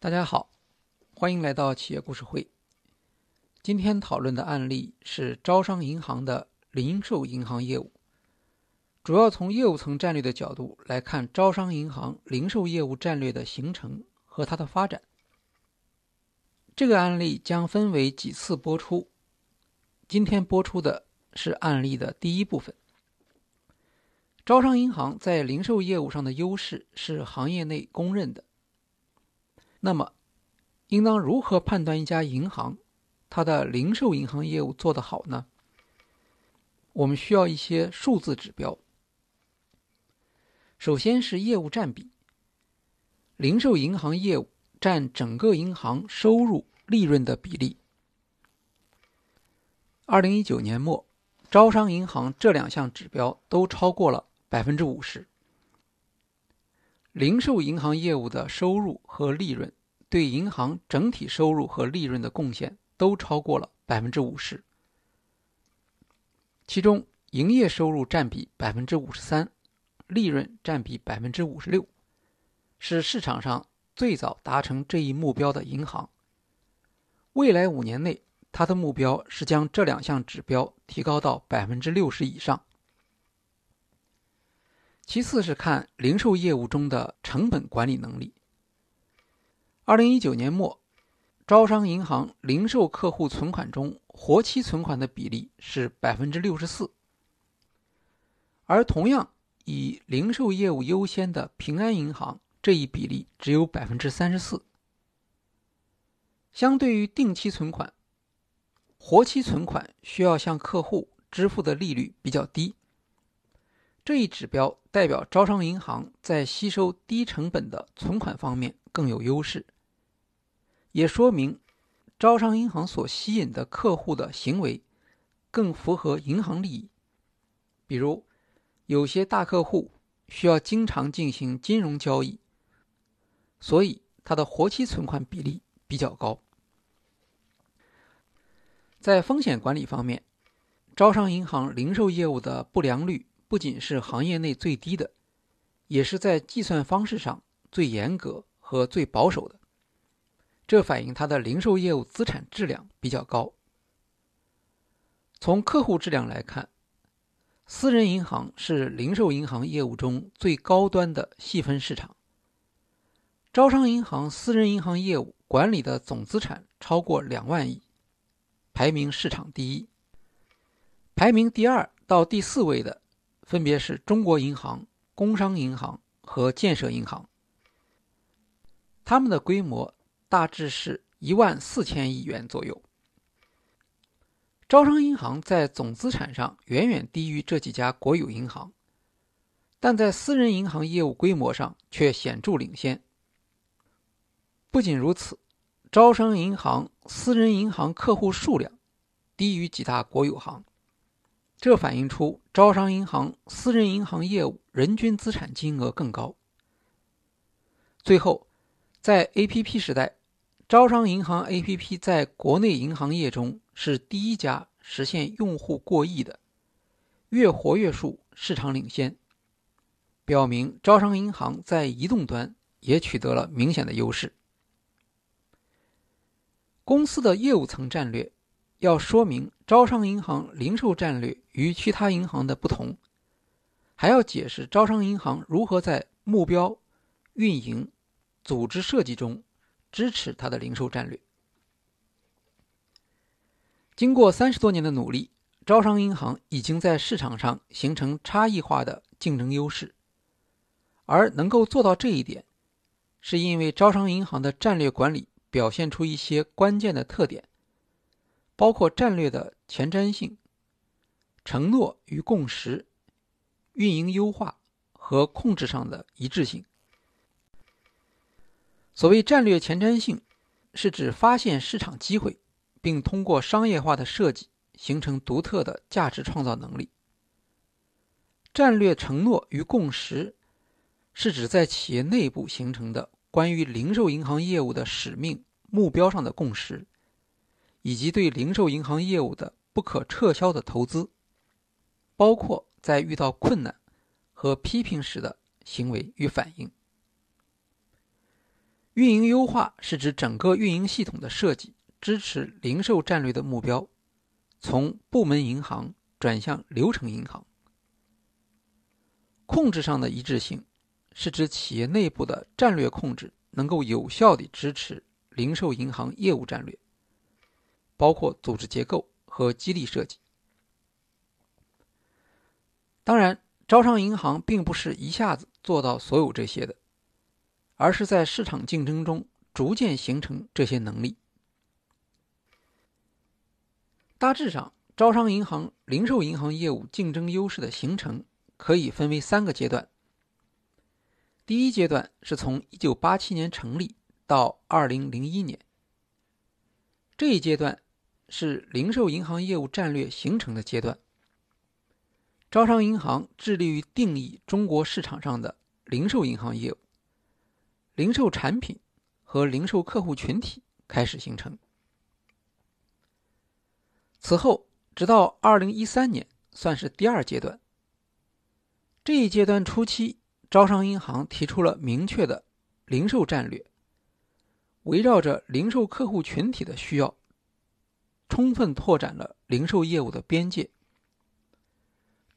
大家好，欢迎来到企业故事会。今天讨论的案例是招商银行的零售银行业务，主要从业务层战略的角度来看招商银行零售业务战略的形成和它的发展。这个案例将分为几次播出，今天播出的是案例的第一部分。招商银行在零售业务上的优势是行业内公认的。那么，应当如何判断一家银行它的零售银行业务做得好呢？我们需要一些数字指标。首先是业务占比，零售银行业务占整个银行收入利润的比例。二零一九年末，招商银行这两项指标都超过了。百分之五十，零售银行业务的收入和利润对银行整体收入和利润的贡献都超过了百分之五十。其中，营业收入占比百分之五十三，利润占比百分之五十六，是市场上最早达成这一目标的银行。未来五年内，它的目标是将这两项指标提高到百分之六十以上。其次是看零售业务中的成本管理能力。二零一九年末，招商银行零售客户存款中活期存款的比例是百分之六十四，而同样以零售业务优先的平安银行，这一比例只有百分之三十四。相对于定期存款，活期存款需要向客户支付的利率比较低。这一指标代表招商银行在吸收低成本的存款方面更有优势，也说明招商银行所吸引的客户的行为更符合银行利益。比如，有些大客户需要经常进行金融交易，所以它的活期存款比例比较高。在风险管理方面，招商银行零售业务的不良率。不仅是行业内最低的，也是在计算方式上最严格和最保守的。这反映它的零售业务资产质量比较高。从客户质量来看，私人银行是零售银行业务中最高端的细分市场。招商银行私人银行业务管理的总资产超过两万亿，排名市场第一。排名第二到第四位的。分别是中国银行、工商银行和建设银行，他们的规模大致是一万四千亿元左右。招商银行在总资产上远远低于这几家国有银行，但在私人银行业务规模上却显著领先。不仅如此，招商银行私人银行客户数量低于几大国有行。这反映出招商银行私人银行业务人均资产金额更高。最后，在 APP 时代，招商银行 APP 在国内银行业中是第一家实现用户过亿的，月活跃数市场领先，表明招商银行在移动端也取得了明显的优势。公司的业务层战略。要说明招商银行零售战略与其他银行的不同，还要解释招商银行如何在目标、运营、组织设计中支持它的零售战略。经过三十多年的努力，招商银行已经在市场上形成差异化的竞争优势，而能够做到这一点，是因为招商银行的战略管理表现出一些关键的特点。包括战略的前瞻性、承诺与共识、运营优化和控制上的一致性。所谓战略前瞻性，是指发现市场机会，并通过商业化的设计形成独特的价值创造能力。战略承诺与共识，是指在企业内部形成的关于零售银行业务的使命目标上的共识。以及对零售银行业务的不可撤销的投资，包括在遇到困难和批评时的行为与反应。运营优化是指整个运营系统的设计支持零售战略的目标，从部门银行转向流程银行。控制上的一致性是指企业内部的战略控制能够有效地支持零售银行业务战略，包括组织结构和激励设计。当然，招商银行并不是一下子做到所有这些的，而是在市场竞争中逐渐形成这些能力。大致上，招商银行零售银行业务竞争优势的形成可以分为三个阶段。第一阶段是从1987年成立到2001年，这一阶段是零售银行业务战略形成的阶段。招商银行致力于定义中国市场上的零售银行业务，零售产品和零售客户群体开始形成。此后，直到二零一三年，算是第二阶段。这一阶段初期，招商银行提出了明确的零售战略，围绕着零售客户群体的需要，充分拓展了零售业务的边界。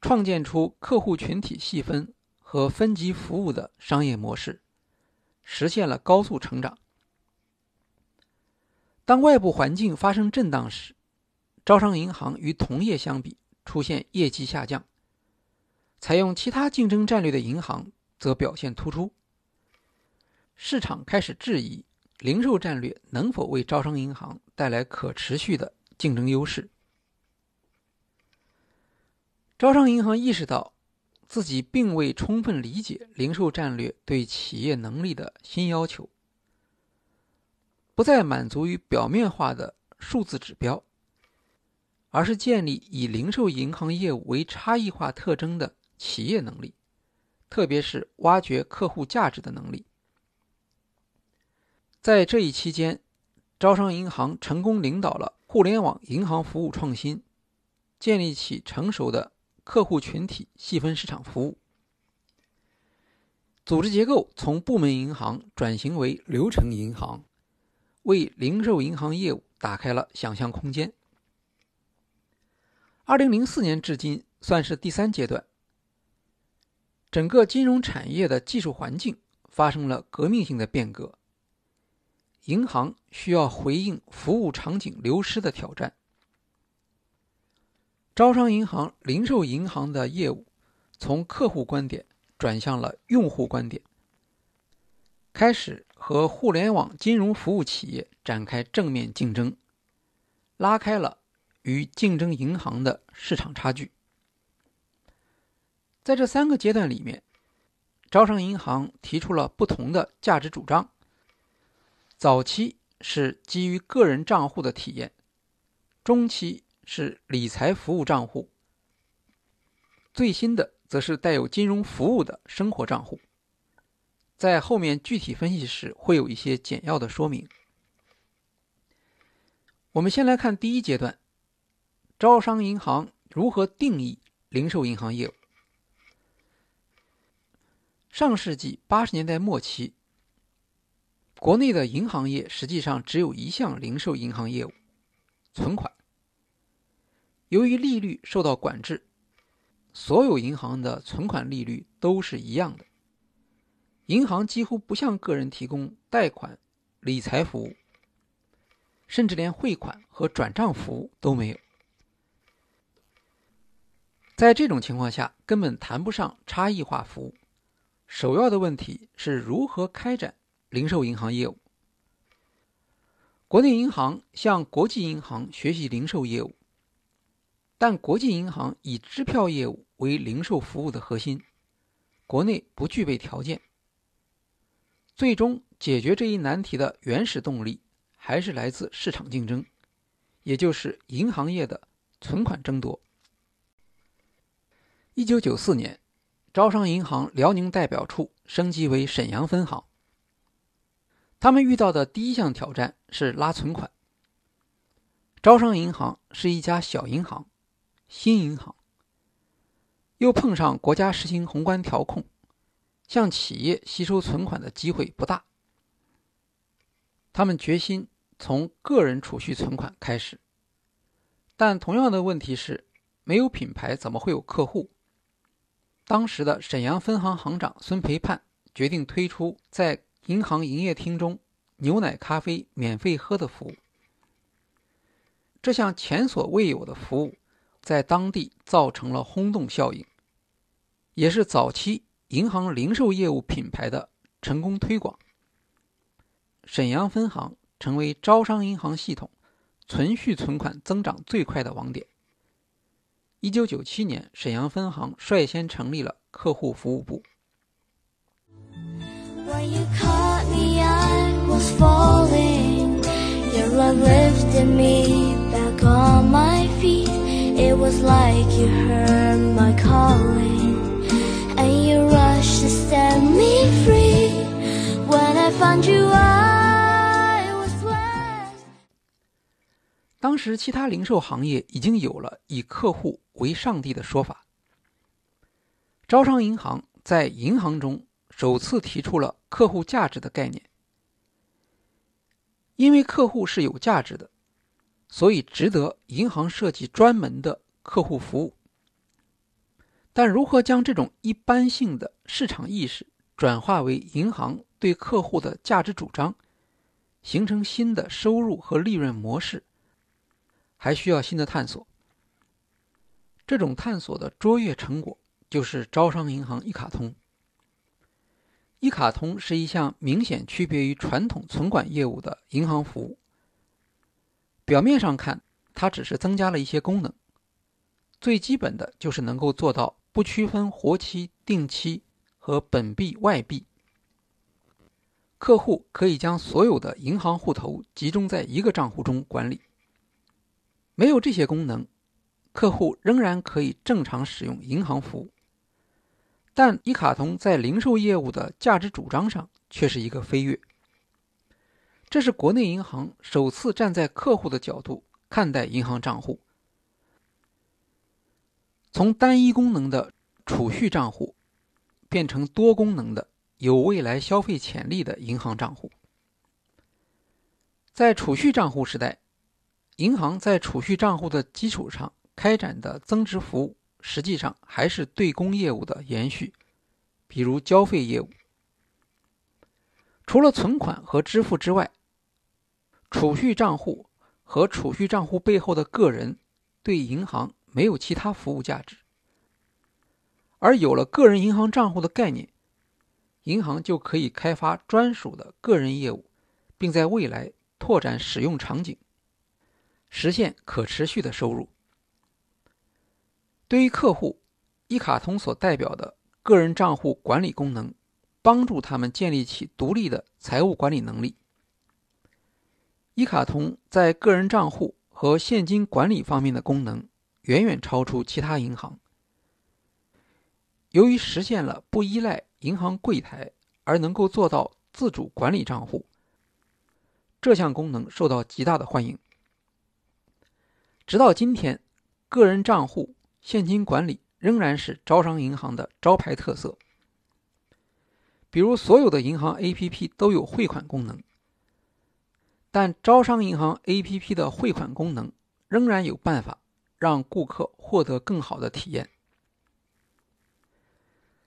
创建出客户群体细分和分级服务的商业模式，实现了高速成长。当外部环境发生震荡时，招商银行与同业相比出现业绩下降；采用其他竞争战略的银行则表现突出。市场开始质疑零售战略能否为招商银行带来可持续的竞争优势。招商银行意识到，自己并未充分理解零售战略对企业能力的新要求，不再满足于表面化的数字指标，而是建立以零售银行业务为差异化特征的企业能力，特别是挖掘客户价值的能力。在这一期间，招商银行成功领导了互联网银行服务创新，建立起成熟的。客户群体细分市场服务，组织结构从部门银行转型为流程银行，为零售银行业务打开了想象空间。二零零四年至今算是第三阶段，整个金融产业的技术环境发生了革命性的变革，银行需要回应服务场景流失的挑战。招商银行零售银行的业务从客户观点转向了用户观点，开始和互联网金融服务企业展开正面竞争，拉开了与竞争银行的市场差距。在这三个阶段里面，招商银行提出了不同的价值主张。早期是基于个人账户的体验，中期。是理财服务账户，最新的则是带有金融服务的生活账户。在后面具体分析时会有一些简要的说明。我们先来看第一阶段，招商银行如何定义零售银行业务。上世纪八十年代末期，国内的银行业实际上只有一项零售银行业务——存款。由于利率受到管制，所有银行的存款利率都是一样的。银行几乎不向个人提供贷款、理财服务，甚至连汇款和转账服务都没有。在这种情况下，根本谈不上差异化服务。首要的问题是如何开展零售银行业务。国内银行向国际银行学习零售业务。但国际银行以支票业务为零售服务的核心，国内不具备条件。最终解决这一难题的原始动力还是来自市场竞争，也就是银行业的存款争夺。一九九四年，招商银行辽宁代表处升级为沈阳分行。他们遇到的第一项挑战是拉存款。招商银行是一家小银行。新银行又碰上国家实行宏观调控，向企业吸收存款的机会不大。他们决心从个人储蓄存款开始。但同样的问题是，没有品牌怎么会有客户？当时的沈阳分行行长孙培盼决定推出在银行营业厅中牛奶咖啡免费喝的服务。这项前所未有的服务在当地造成了轰动效应，也是早期银行零售业务品牌的成功推广。沈阳分行成为招商银行系统存续存款增长最快的网点。一九九七年，沈阳分行率先成立了客户服务部。当时，其他零售行业已经有了以客户为上帝的说法。招商银行在银行中 首次提出了客户价值的概念，因为客户是有价值的。所以值得银行设计专门的客户服务，但如何将这种一般性的市场意识转化为银行对客户的价值主张，形成新的收入和利润模式，还需要新的探索。这种探索的卓越成果就是招商银行一卡通。一卡通是一项明显区别于传统存管业务的银行服务。表面上看，它只是增加了一些功能。最基本的就是能够做到不区分活期、定期和本币、外币。客户可以将所有的银行户头集中在一个账户中管理。没有这些功能，客户仍然可以正常使用银行服务。但一卡通在零售业务的价值主张上却是一个飞跃。这是国内银行首次站在客户的角度看待银行账户，从单一功能的储蓄账户变成多功能的有未来消费潜力的银行账户。在储蓄账户时代，银行在储蓄账户的基础上开展的增值服务，实际上还是对公业务的延续，比如交费业务。除了存款和支付之外，储蓄账户和储蓄账户背后的个人，对银行没有其他服务价值。而有了个人银行账户的概念，银行就可以开发专属的个人业务，并在未来拓展使用场景，实现可持续的收入。对于客户，一卡通所代表的个人账户管理功能，帮助他们建立起独立的财务管理能力。一卡通在个人账户和现金管理方面的功能远远超出其他银行。由于实现了不依赖银行柜台而能够做到自主管理账户，这项功能受到极大的欢迎。直到今天，个人账户现金管理仍然是招商银行的招牌特色。比如，所有的银行 APP 都有汇款功能。但招商银行 APP 的汇款功能仍然有办法让顾客获得更好的体验。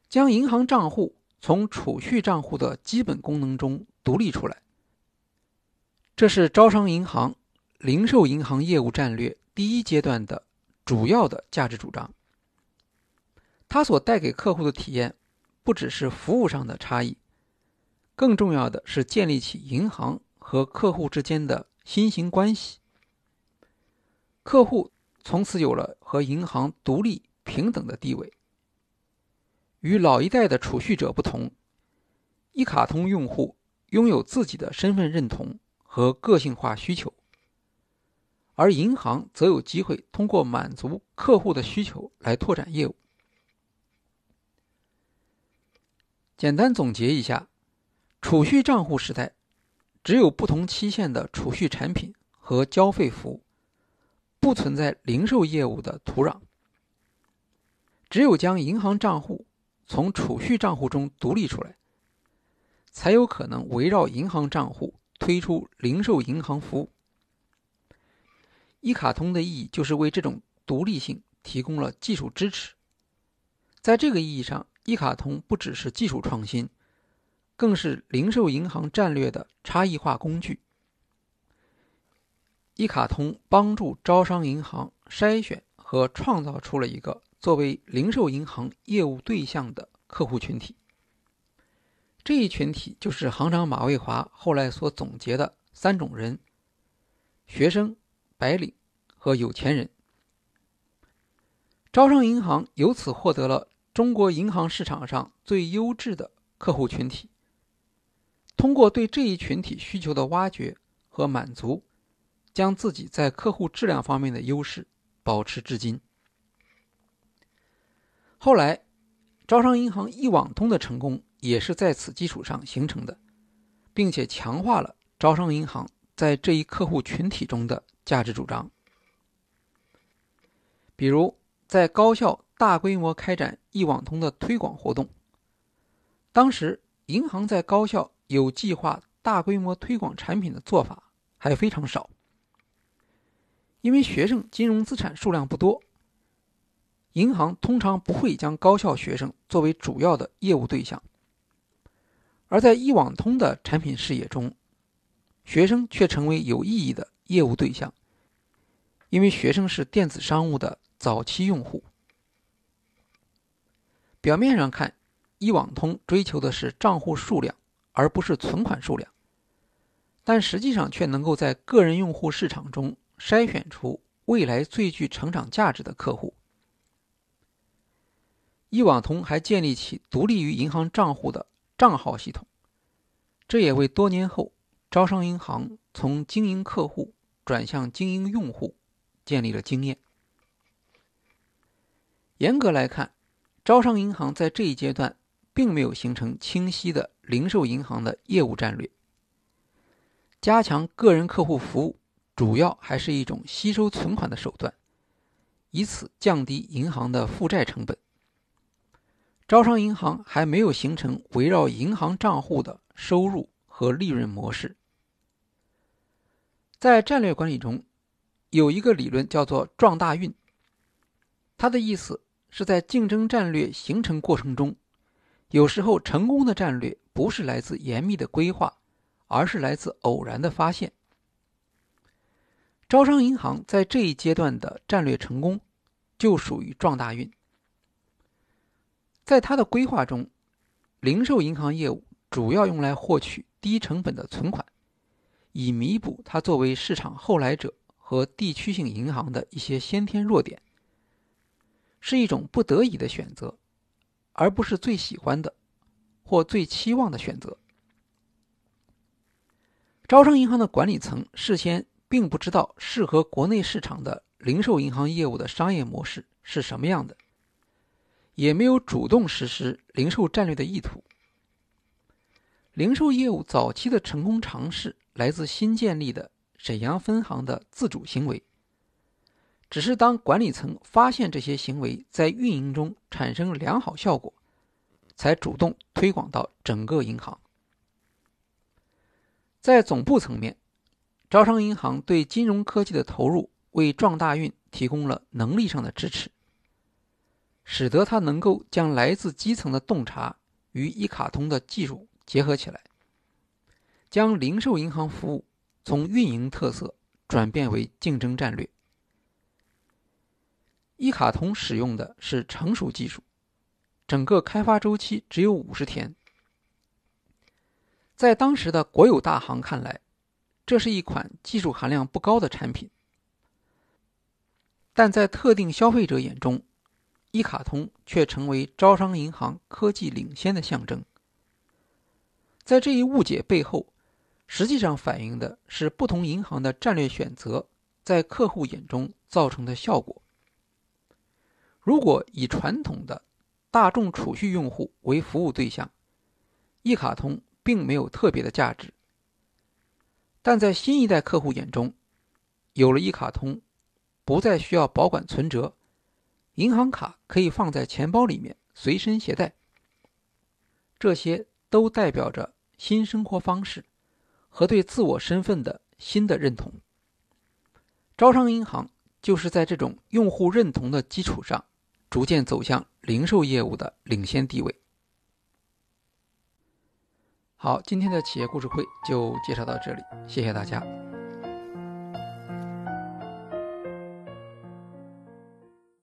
将银行账户从储蓄账户的基本功能中独立出来，这是招商银行零售银行业务战略第一阶段的主要的价值主张。它所带给客户的体验，不只是服务上的差异，更重要的是建立起银行。和客户之间的新型关系，客户从此有了和银行独立平等的地位。与老一代的储蓄者不同，一卡通用户拥有自己的身份认同和个性化需求，而银行则有机会通过满足客户的需求来拓展业务。简单总结一下，储蓄账户时代。只有不同期限的储蓄产品和交费服务，不存在零售业务的土壤。只有将银行账户从储蓄账户中独立出来，才有可能围绕银行账户推出零售银行服务。一卡通的意义就是为这种独立性提供了技术支持。在这个意义上，一卡通不只是技术创新，更是零售银行战略的差异化工具。一卡通帮助招商银行筛选和创造出了一个作为零售银行业务对象的客户群体。这一群体就是行长马蔚华后来所总结的三种人：学生。白领和有钱人，招商银行由此获得了中国银行市场上最优质的客户群体。通过对这一群体需求的挖掘和满足，将自己在客户质量方面的优势保持至今。后来，招商银行一网通的成功也是在此基础上形成的，并且强化了招商银行在这一客户群体中的。价值主张，比如在高校大规模开展一网通的推广活动。当时，银行在高校有计划大规模推广产品的做法还非常少，因为学生金融资产数量不多，银行通常不会将高校学生作为主要的业务对象。而在一网通的产品视野中，学生却成为有意义的。业务对象，因为学生是电子商务的早期用户。表面上看，一网通追求的是账户数量，而不是存款数量，但实际上却能够在个人用户市场中筛选出未来最具成长价值的客户。一网通还建立起独立于银行账户的账号系统，这也为多年后招商银行从经营客户。转向经营用户，建立了经验。严格来看，招商银行在这一阶段并没有形成清晰的零售银行的业务战略。加强个人客户服务，主要还是一种吸收存款的手段，以此降低银行的负债成本。招商银行还没有形成围绕银行账户的收入和利润模式。在战略管理中，有一个理论叫做“撞大运”。它的意思是在竞争战略形成过程中，有时候成功的战略不是来自严密的规划，而是来自偶然的发现。招商银行在这一阶段的战略成功，就属于撞大运。在它的规划中，零售银行业务主要用来获取低成本的存款。以弥补它作为市场后来者和地区性银行的一些先天弱点，是一种不得已的选择，而不是最喜欢的或最期望的选择。招商银行的管理层事先并不知道适合国内市场的零售银行业务的商业模式是什么样的，也没有主动实施零售战略的意图。零售业务早期的成功尝试。来自新建立的沈阳分行的自主行为，只是当管理层发现这些行为在运营中产生良好效果，才主动推广到整个银行。在总部层面，招商银行对金融科技的投入为壮大运提供了能力上的支持，使得它能够将来自基层的洞察与一卡通的技术结合起来。将零售银行服务从运营特色转变为竞争战略。一卡通使用的是成熟技术，整个开发周期只有五十天。在当时的国有大行看来，这是一款技术含量不高的产品，但在特定消费者眼中，一卡通却成为招商银行科技领先的象征。在这一误解背后。实际上反映的是不同银行的战略选择在客户眼中造成的效果。如果以传统的大众储蓄用户为服务对象，一卡通并没有特别的价值。但在新一代客户眼中，有了一卡通，不再需要保管存折，银行卡可以放在钱包里面随身携带，这些都代表着新生活方式。和对自我身份的新的认同。招商银行就是在这种用户认同的基础上，逐渐走向零售业务的领先地位。好，今天的企业故事会就介绍到这里，谢谢大家。